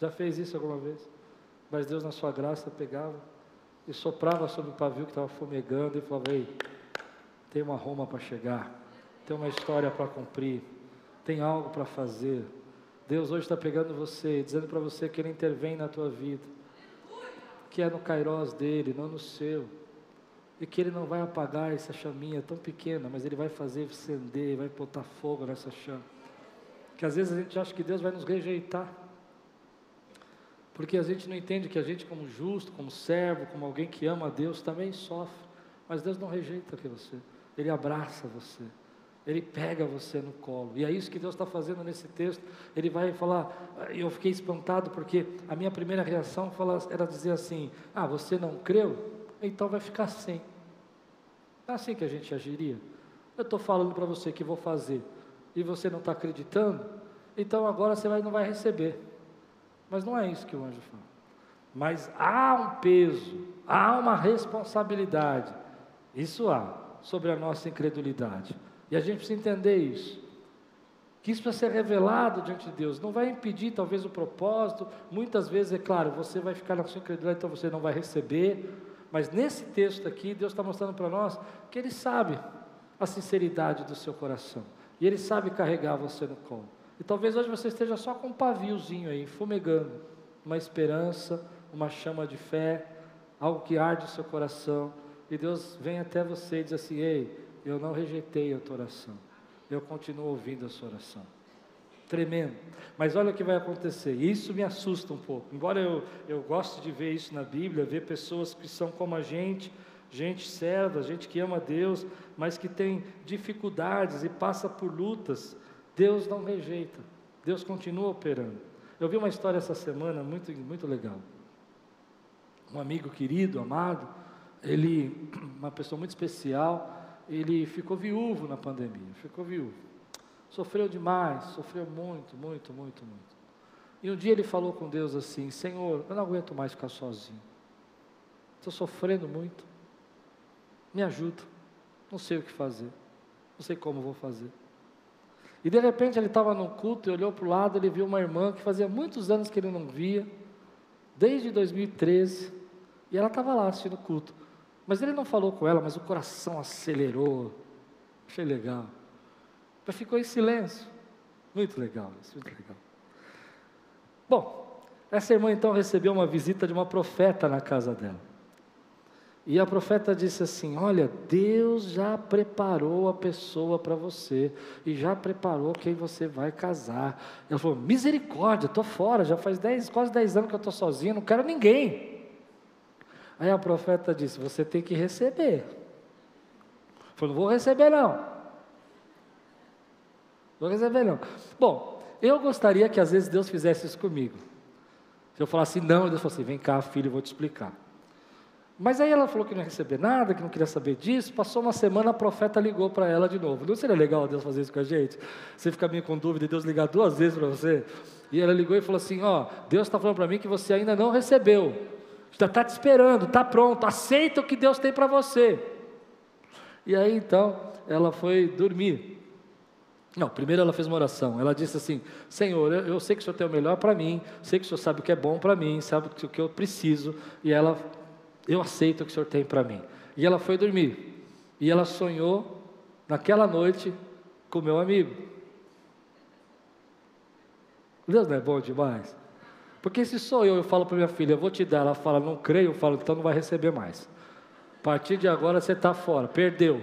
Já fez isso alguma vez? Mas Deus, na sua graça, pegava e soprava sobre o pavio que estava fumegando e falava: Ei, tem uma Roma para chegar, tem uma história para cumprir, tem algo para fazer. Deus hoje está pegando você, dizendo para você que Ele intervém na tua vida, que é no Cairós dele, não no seu e que Ele não vai apagar essa chaminha tão pequena, mas Ele vai fazer acender, vai botar fogo nessa chama. Que às vezes a gente acha que Deus vai nos rejeitar, porque a gente não entende que a gente, como justo, como servo, como alguém que ama a Deus, também sofre, mas Deus não rejeita você, Ele abraça você. Ele pega você no colo, e é isso que Deus está fazendo nesse texto. Ele vai falar, eu fiquei espantado porque a minha primeira reação era dizer assim: Ah, você não creu? Então vai ficar sem. É assim que a gente agiria. Eu estou falando para você que vou fazer e você não está acreditando, então agora você vai, não vai receber. Mas não é isso que o anjo fala. Mas há um peso, há uma responsabilidade, isso há, sobre a nossa incredulidade. E a gente precisa entender isso. Que isso precisa ser revelado diante de Deus. Não vai impedir, talvez, o propósito. Muitas vezes, é claro, você vai ficar na sua incredulidade, então você não vai receber. Mas nesse texto aqui, Deus está mostrando para nós que Ele sabe a sinceridade do seu coração. E Ele sabe carregar você no colo. E talvez hoje você esteja só com um paviozinho aí, fumegando, uma esperança, uma chama de fé, algo que arde o seu coração. E Deus vem até você e diz assim: Ei, eu não rejeitei a tua oração, eu continuo ouvindo a sua oração tremendo. Mas olha o que vai acontecer, isso me assusta um pouco. Embora eu, eu goste de ver isso na Bíblia, ver pessoas que são como a gente, gente serva, gente que ama Deus, mas que tem dificuldades e passa por lutas, Deus não rejeita, Deus continua operando. Eu vi uma história essa semana muito, muito legal. Um amigo querido, amado, ele, uma pessoa muito especial, ele ficou viúvo na pandemia, ficou viúvo. Sofreu demais, sofreu muito, muito, muito, muito. E um dia ele falou com Deus assim: Senhor, eu não aguento mais ficar sozinho. Estou sofrendo muito. Me ajuda. Não sei o que fazer. Não sei como vou fazer. E de repente ele estava no culto e olhou para o lado, ele viu uma irmã que fazia muitos anos que ele não via, desde 2013, e ela estava lá assistindo o culto. Mas ele não falou com ela, mas o coração acelerou. Achei legal. Mas ficou em silêncio. Muito legal isso, muito legal. Bom, essa irmã então recebeu uma visita de uma profeta na casa dela. E a profeta disse assim: Olha, Deus já preparou a pessoa para você, e já preparou quem você vai casar. Ela falou: Misericórdia, estou fora, já faz dez, quase 10 anos que eu estou sozinha, não quero ninguém. Aí a profeta disse: Você tem que receber. Falou: Não vou receber, não. Vou receber, não. Bom, eu gostaria que às vezes Deus fizesse isso comigo. Se eu falasse não, Deus falasse assim: Vem cá, filho, eu vou te explicar. Mas aí ela falou que não ia receber nada, que não queria saber disso. Passou uma semana, a profeta ligou para ela de novo. Não seria legal Deus fazer isso com a gente? Você fica meio com dúvida e Deus ligar duas vezes para você? E ela ligou e falou assim: Ó, Deus está falando para mim que você ainda não recebeu. Já está te esperando, está pronto. Aceita o que Deus tem para você. E aí então ela foi dormir. Não, primeiro ela fez uma oração. Ela disse assim: Senhor, eu, eu sei que o Senhor tem o melhor para mim, sei que o Senhor sabe o que é bom para mim, sabe o que eu preciso. E ela eu aceito o que o Senhor tem para mim. E ela foi dormir. E ela sonhou naquela noite com meu amigo. Deus não é bom demais? Porque se sou eu, eu falo para minha filha, eu vou te dar, ela fala, não creio, eu falo, então não vai receber mais. A partir de agora você está fora, perdeu.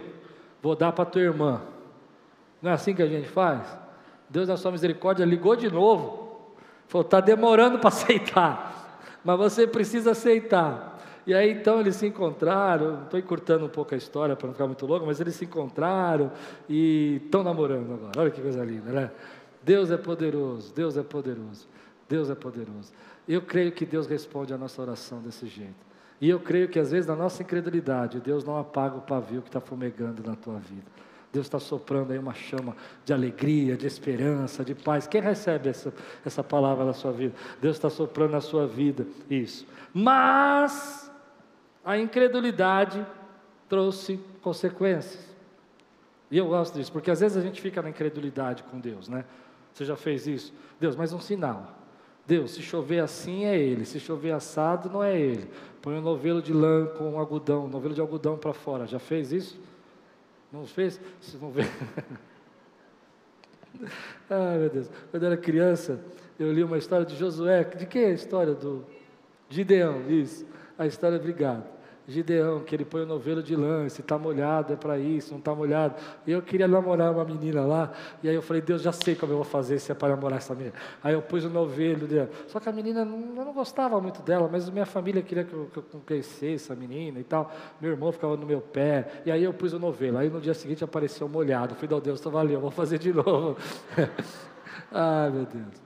Vou dar para tua irmã. Não é assim que a gente faz? Deus, na sua misericórdia, ligou de novo. Falou, está demorando para aceitar. Mas você precisa aceitar. E aí então eles se encontraram, estou encurtando um pouco a história para não ficar muito longo, mas eles se encontraram e estão namorando agora. Olha que coisa linda, né? Deus é poderoso, Deus é poderoso, Deus é poderoso. Eu creio que Deus responde a nossa oração desse jeito. E eu creio que às vezes na nossa incredulidade, Deus não apaga o pavio que está fumegando na tua vida. Deus está soprando aí uma chama de alegria, de esperança, de paz. Quem recebe essa, essa palavra na sua vida? Deus está soprando na sua vida isso. Mas a incredulidade trouxe consequências. E eu gosto disso, porque às vezes a gente fica na incredulidade com Deus, né? Você já fez isso? Deus, mas um sinal. Deus, se chover assim é Ele, se chover assado não é Ele. Põe um novelo de lã com um algodão, um novelo de algodão para fora. Já fez isso? Não fez? Vocês vão ver. Ai meu Deus. Quando eu era criança, eu li uma história de Josué. De que é a história do Gideão? Isso. A história, obrigado. Gideão, que ele põe o novelo de lã, se está molhado é para isso, não está molhado. E eu queria namorar uma menina lá, e aí eu falei, Deus, já sei como eu vou fazer se é para namorar essa menina. Aí eu pus o novelo dela. Só que a menina, eu não gostava muito dela, mas minha família queria que eu, que eu conhecesse a menina e tal. Meu irmão ficava no meu pé, e aí eu pus o novelo. Aí no dia seguinte apareceu molhado. Eu falei, não, Deus, então valeu, vou fazer de novo. Ai, meu Deus.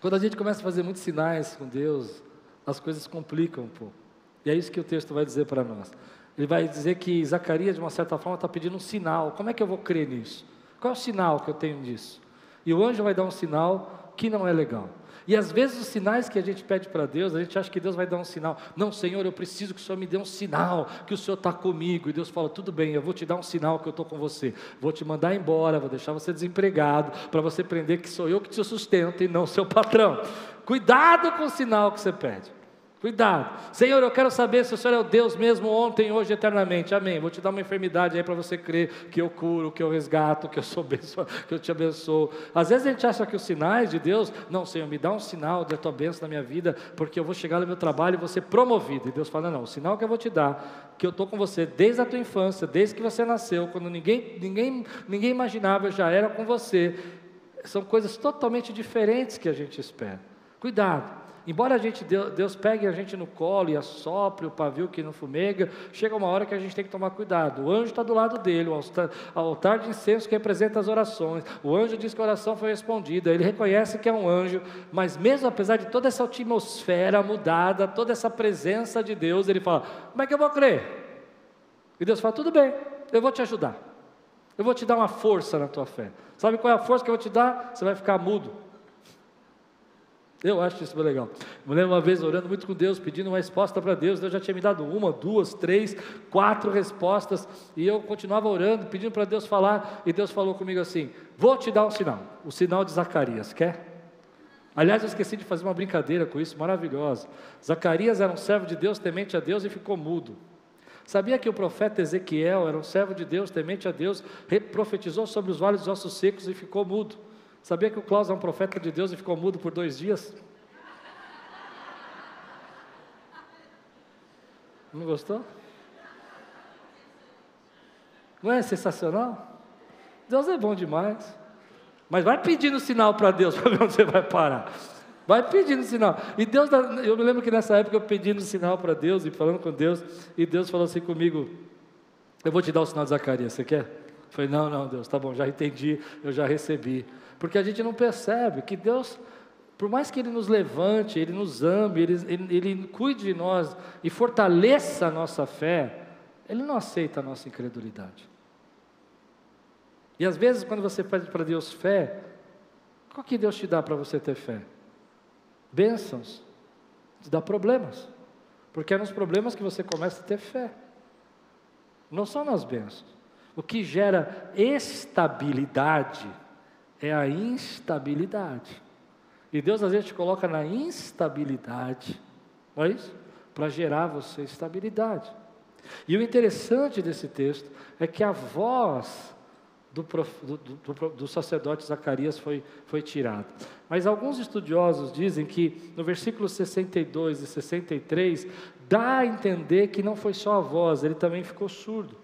Quando a gente começa a fazer muitos sinais com Deus, as coisas complicam um pouco. E é isso que o texto vai dizer para nós. Ele vai dizer que Zacarias, de uma certa forma, está pedindo um sinal. Como é que eu vou crer nisso? Qual é o sinal que eu tenho disso? E o anjo vai dar um sinal que não é legal. E às vezes os sinais que a gente pede para Deus, a gente acha que Deus vai dar um sinal. Não, Senhor, eu preciso que o Senhor me dê um sinal, que o Senhor está comigo. E Deus fala: tudo bem, eu vou te dar um sinal que eu estou com você. Vou te mandar embora, vou deixar você desempregado, para você aprender que sou eu que te sustento e não seu patrão. Cuidado com o sinal que você pede. Cuidado. Senhor, eu quero saber se o Senhor é o Deus mesmo ontem, hoje, eternamente. Amém. Vou te dar uma enfermidade aí para você crer que eu curo, que eu resgato, que eu sou que eu te abençoo. Às vezes a gente acha que os sinais de Deus, não, Senhor, me dá um sinal da tua bênção na minha vida, porque eu vou chegar no meu trabalho e vou ser promovido. E Deus fala: não, o sinal que eu vou te dar, que eu estou com você desde a tua infância, desde que você nasceu, quando ninguém, ninguém, ninguém imaginava, eu já era com você. São coisas totalmente diferentes que a gente espera. Cuidado. Embora a gente, Deus pegue a gente no colo e assopre o pavio que não fumega, chega uma hora que a gente tem que tomar cuidado. O anjo está do lado dele, o altar, de incenso que representa as orações. O anjo diz que a oração foi respondida, ele reconhece que é um anjo, mas mesmo apesar de toda essa atmosfera mudada, toda essa presença de Deus, ele fala: Como é que eu vou crer? E Deus fala: Tudo bem, eu vou te ajudar. Eu vou te dar uma força na tua fé. Sabe qual é a força que eu vou te dar? Você vai ficar mudo. Eu acho isso legal. Me lembro uma vez orando muito com Deus, pedindo uma resposta para Deus. Deus já tinha me dado uma, duas, três, quatro respostas. E eu continuava orando, pedindo para Deus falar. E Deus falou comigo assim: Vou te dar um sinal. O sinal de Zacarias. Quer? Aliás, eu esqueci de fazer uma brincadeira com isso, maravilhosa. Zacarias era um servo de Deus, temente a Deus e ficou mudo. Sabia que o profeta Ezequiel era um servo de Deus, temente a Deus, profetizou sobre os vales dos ossos secos e ficou mudo. Sabia que o Klaus é um profeta de Deus e ficou mudo por dois dias? Não gostou? Não é sensacional? Deus é bom demais. Mas vai pedindo sinal para Deus para ver onde você vai parar. Vai pedindo sinal. E Deus, eu me lembro que nessa época eu pedindo sinal para Deus e falando com Deus, e Deus falou assim comigo: Eu vou te dar o sinal de Zacarias, você quer? Eu falei: Não, não, Deus, tá bom, já entendi, eu já recebi. Porque a gente não percebe que Deus, por mais que Ele nos levante, Ele nos ame, Ele, Ele, Ele cuide de nós e fortaleça a nossa fé, Ele não aceita a nossa incredulidade. E às vezes, quando você pede para Deus fé, qual que Deus te dá para você ter fé? Bênçãos, te dá problemas, porque é nos problemas que você começa a ter fé, não são nas bênçãos. O que gera estabilidade é a instabilidade. E Deus às vezes te coloca na instabilidade, não é isso? Para gerar você estabilidade. E o interessante desse texto é que a voz do, do, do, do, sacerdote Zacarias foi, foi tirada. Mas alguns estudiosos dizem que no versículo 62 e 63 dá a entender que não foi só a voz, ele também ficou surdo.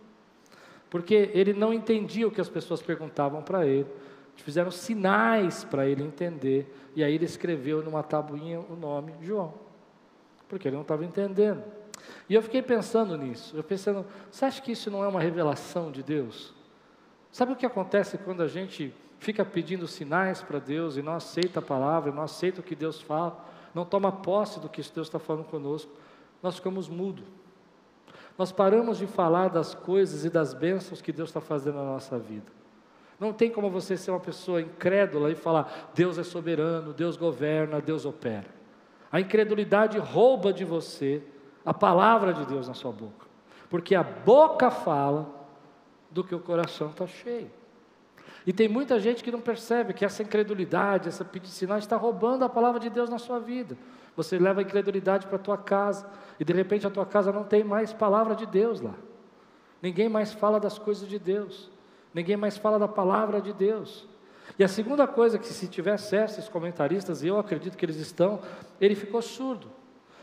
Porque ele não entendia o que as pessoas perguntavam para ele fizeram sinais para ele entender, e aí ele escreveu numa tabuinha o nome João, porque ele não estava entendendo. E eu fiquei pensando nisso, eu pensando, você acha que isso não é uma revelação de Deus? Sabe o que acontece quando a gente fica pedindo sinais para Deus e não aceita a palavra, não aceita o que Deus fala, não toma posse do que Deus está falando conosco, nós ficamos mudos. Nós paramos de falar das coisas e das bênçãos que Deus está fazendo na nossa vida. Não tem como você ser uma pessoa incrédula e falar: Deus é soberano, Deus governa, Deus opera. A incredulidade rouba de você a palavra de Deus na sua boca, porque a boca fala do que o coração está cheio. E tem muita gente que não percebe que essa incredulidade, essa sinal está roubando a palavra de Deus na sua vida. Você leva a incredulidade para a tua casa e de repente a tua casa não tem mais palavra de Deus lá. Ninguém mais fala das coisas de Deus. Ninguém mais fala da palavra de Deus. E a segunda coisa que se tiver acesso esses comentaristas, e eu acredito que eles estão, ele ficou surdo.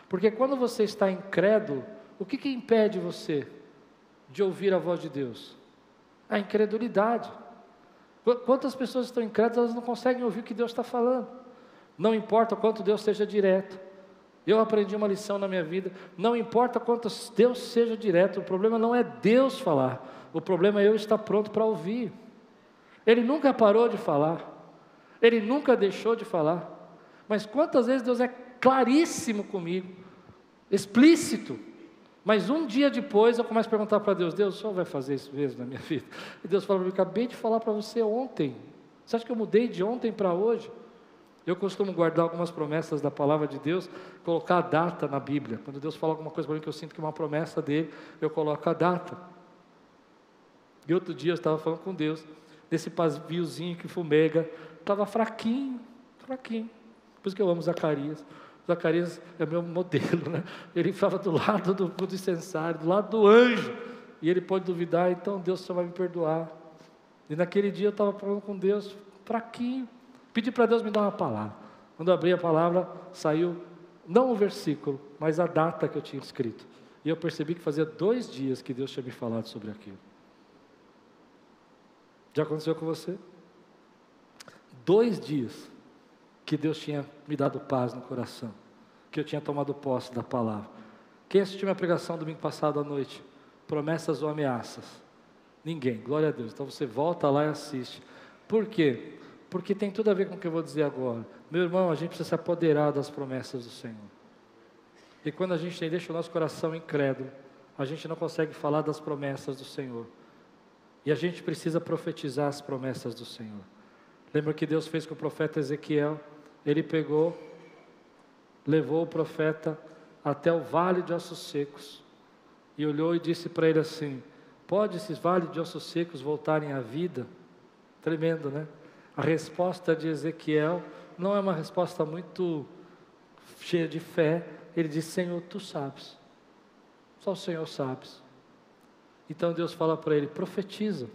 Porque quando você está incrédulo, o que, que impede você de ouvir a voz de Deus? A incredulidade. Quantas pessoas estão incrédulas, elas não conseguem ouvir o que Deus está falando. Não importa quanto Deus seja direto. Eu aprendi uma lição na minha vida. Não importa quanto Deus seja direto, o problema não é Deus falar, o problema é eu estar pronto para ouvir. Ele nunca parou de falar, ele nunca deixou de falar. Mas quantas vezes Deus é claríssimo comigo, explícito, mas um dia depois eu começo a perguntar para Deus: Deus, o senhor vai fazer isso mesmo na minha vida? E Deus fala mim: acabei de falar para você ontem. Você acha que eu mudei de ontem para hoje? Eu costumo guardar algumas promessas da palavra de Deus, colocar a data na Bíblia. Quando Deus fala alguma coisa para mim que eu sinto que é uma promessa dele, eu coloco a data. E outro dia eu estava falando com Deus, desse paviozinho que fumega, estava fraquinho, fraquinho. Por isso que eu amo Zacarias. Zacarias é meu modelo, né? Ele estava do lado do, do incensário, do lado do anjo. E ele pode duvidar, então Deus só vai me perdoar. E naquele dia eu estava falando com Deus, fraquinho. Pedi para Deus me dar uma palavra. Quando eu abri a palavra, saiu não o versículo, mas a data que eu tinha escrito. E eu percebi que fazia dois dias que Deus tinha me falado sobre aquilo. Já aconteceu com você? Dois dias que Deus tinha me dado paz no coração, que eu tinha tomado posse da palavra. Quem assistiu minha pregação domingo passado à noite? Promessas ou ameaças? Ninguém, glória a Deus. Então você volta lá e assiste. Por quê? Porque tem tudo a ver com o que eu vou dizer agora. Meu irmão, a gente precisa se apoderar das promessas do Senhor. E quando a gente deixa o nosso coração incrédulo, a gente não consegue falar das promessas do Senhor. E a gente precisa profetizar as promessas do Senhor. Lembra que Deus fez com o profeta Ezequiel? Ele pegou levou o profeta até o vale de ossos secos e olhou e disse para ele assim: Pode esses vales de ossos secos voltarem à vida? Tremendo, né? A resposta de Ezequiel não é uma resposta muito cheia de fé. Ele diz: Senhor, tu sabes. Só o Senhor sabes. Então Deus fala para ele: profetiza.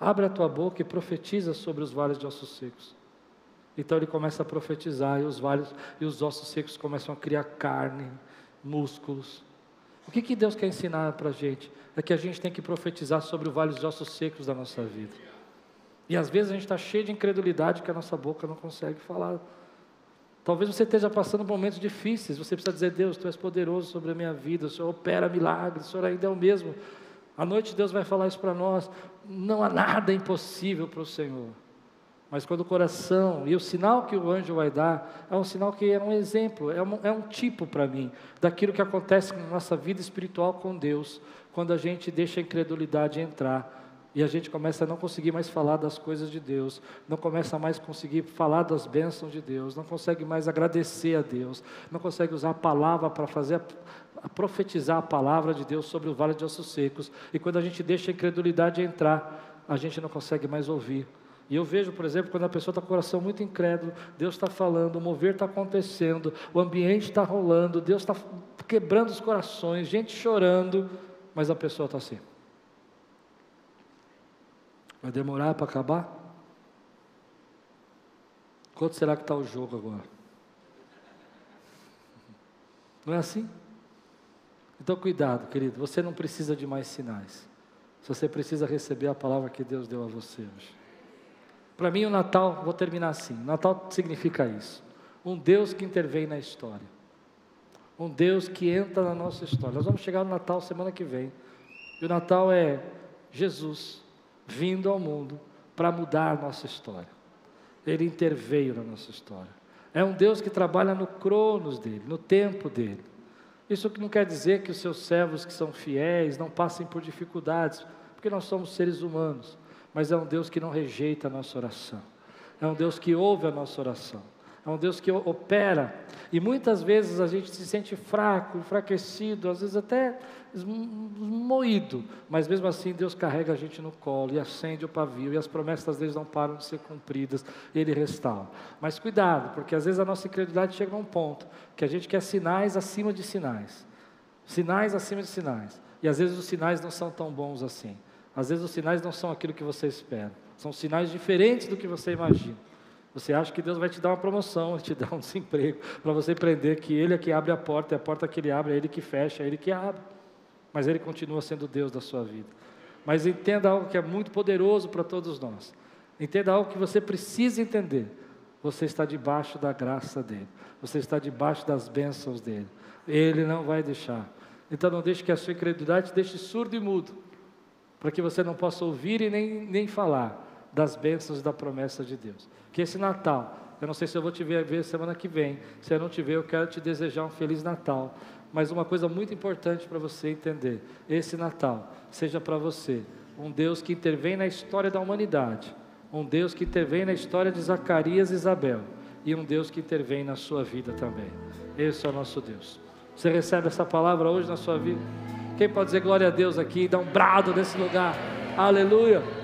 Abre a tua boca e profetiza sobre os vales de ossos secos. Então ele começa a profetizar e os vales e os ossos secos começam a criar carne, músculos. O que, que Deus quer ensinar para a gente? É que a gente tem que profetizar sobre o vale de ossos secos da nossa vida. E às vezes a gente está cheio de incredulidade que a nossa boca não consegue falar. Talvez você esteja passando momentos difíceis, você precisa dizer, Deus, Tu és poderoso sobre a minha vida, o Senhor opera milagres, o Senhor ainda é o mesmo. À noite Deus vai falar isso para nós. Não há nada impossível para o Senhor. Mas quando o coração, e o sinal que o anjo vai dar, é um sinal que é um exemplo, é um, é um tipo para mim, daquilo que acontece na nossa vida espiritual com Deus, quando a gente deixa a incredulidade entrar. E a gente começa a não conseguir mais falar das coisas de Deus, não começa mais conseguir falar das bênçãos de Deus, não consegue mais agradecer a Deus, não consegue usar a palavra para fazer a profetizar a palavra de Deus sobre o vale de ossos secos. E quando a gente deixa a incredulidade entrar, a gente não consegue mais ouvir. E eu vejo, por exemplo, quando a pessoa está com o coração muito incrédulo, Deus está falando, o mover está acontecendo, o ambiente está rolando, Deus está quebrando os corações, gente chorando, mas a pessoa está assim. Vai demorar para acabar? Quanto será que está o jogo agora? Não é assim? Então, cuidado, querido, você não precisa de mais sinais. Você precisa receber a palavra que Deus deu a você hoje. Para mim, o Natal, vou terminar assim: o Natal significa isso. Um Deus que intervém na história. Um Deus que entra na nossa história. Nós vamos chegar no Natal semana que vem. E o Natal é Jesus vindo ao mundo para mudar a nossa história. Ele interveio na nossa história. É um Deus que trabalha no cronos dele, no tempo dele. Isso não quer dizer que os seus servos que são fiéis não passem por dificuldades, porque nós somos seres humanos, mas é um Deus que não rejeita a nossa oração, é um Deus que ouve a nossa oração, é um Deus que opera, e muitas vezes a gente se sente fraco, enfraquecido, às vezes até moído, mas mesmo assim Deus carrega a gente no colo e acende o pavio, e as promessas deles não param de ser cumpridas, Ele restaura. Mas cuidado, porque às vezes a nossa incredulidade chega a um ponto que a gente quer sinais acima de sinais, sinais acima de sinais, e às vezes os sinais não são tão bons assim, às vezes os sinais não são aquilo que você espera, são sinais diferentes do que você imagina. Você acha que Deus vai te dar uma promoção, te dar um desemprego, para você aprender que Ele é que abre a porta, é a porta que Ele abre, é Ele que fecha, é Ele que abre mas Ele continua sendo Deus da sua vida. Mas entenda algo que é muito poderoso para todos nós. Entenda algo que você precisa entender. Você está debaixo da graça dele. Você está debaixo das bênçãos dele. Ele não vai deixar. Então não deixe que a sua incredulidade te deixe surdo e mudo, para que você não possa ouvir e nem, nem falar das bênçãos e da promessa de Deus. Que esse Natal, eu não sei se eu vou te ver, ver semana que vem. Se eu não te ver, eu quero te desejar um feliz Natal. Mas uma coisa muito importante para você entender: esse Natal seja para você um Deus que intervém na história da humanidade, um Deus que intervém na história de Zacarias e Isabel, e um Deus que intervém na sua vida também. Esse é o nosso Deus. Você recebe essa palavra hoje na sua vida? Quem pode dizer glória a Deus aqui dar um brado nesse lugar? Aleluia!